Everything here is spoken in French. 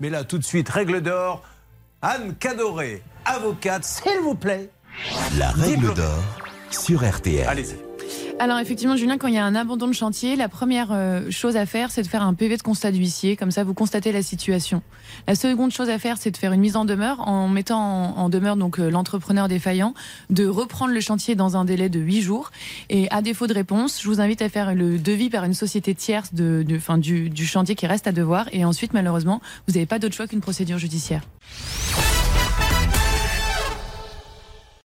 Mais là, tout de suite, règle d'or. Anne Cadoré, avocate, s'il vous plaît. La règle d'or sur RTL. Allez-y. Alors effectivement, Julien, quand il y a un abandon de chantier, la première euh, chose à faire, c'est de faire un PV de constat d'huissier. Comme ça, vous constatez la situation. La seconde chose à faire, c'est de faire une mise en demeure en mettant en, demeure donc euh, l'entrepreneur défaillant de reprendre le chantier dans un délai de 8 jours. Et à défaut de réponse, je vous invite à faire le devis par une société tierce de, de du, du chantier qui reste à devoir. Et ensuite, malheureusement, vous n'avez pas d'autre choix qu'une procédure judiciaire.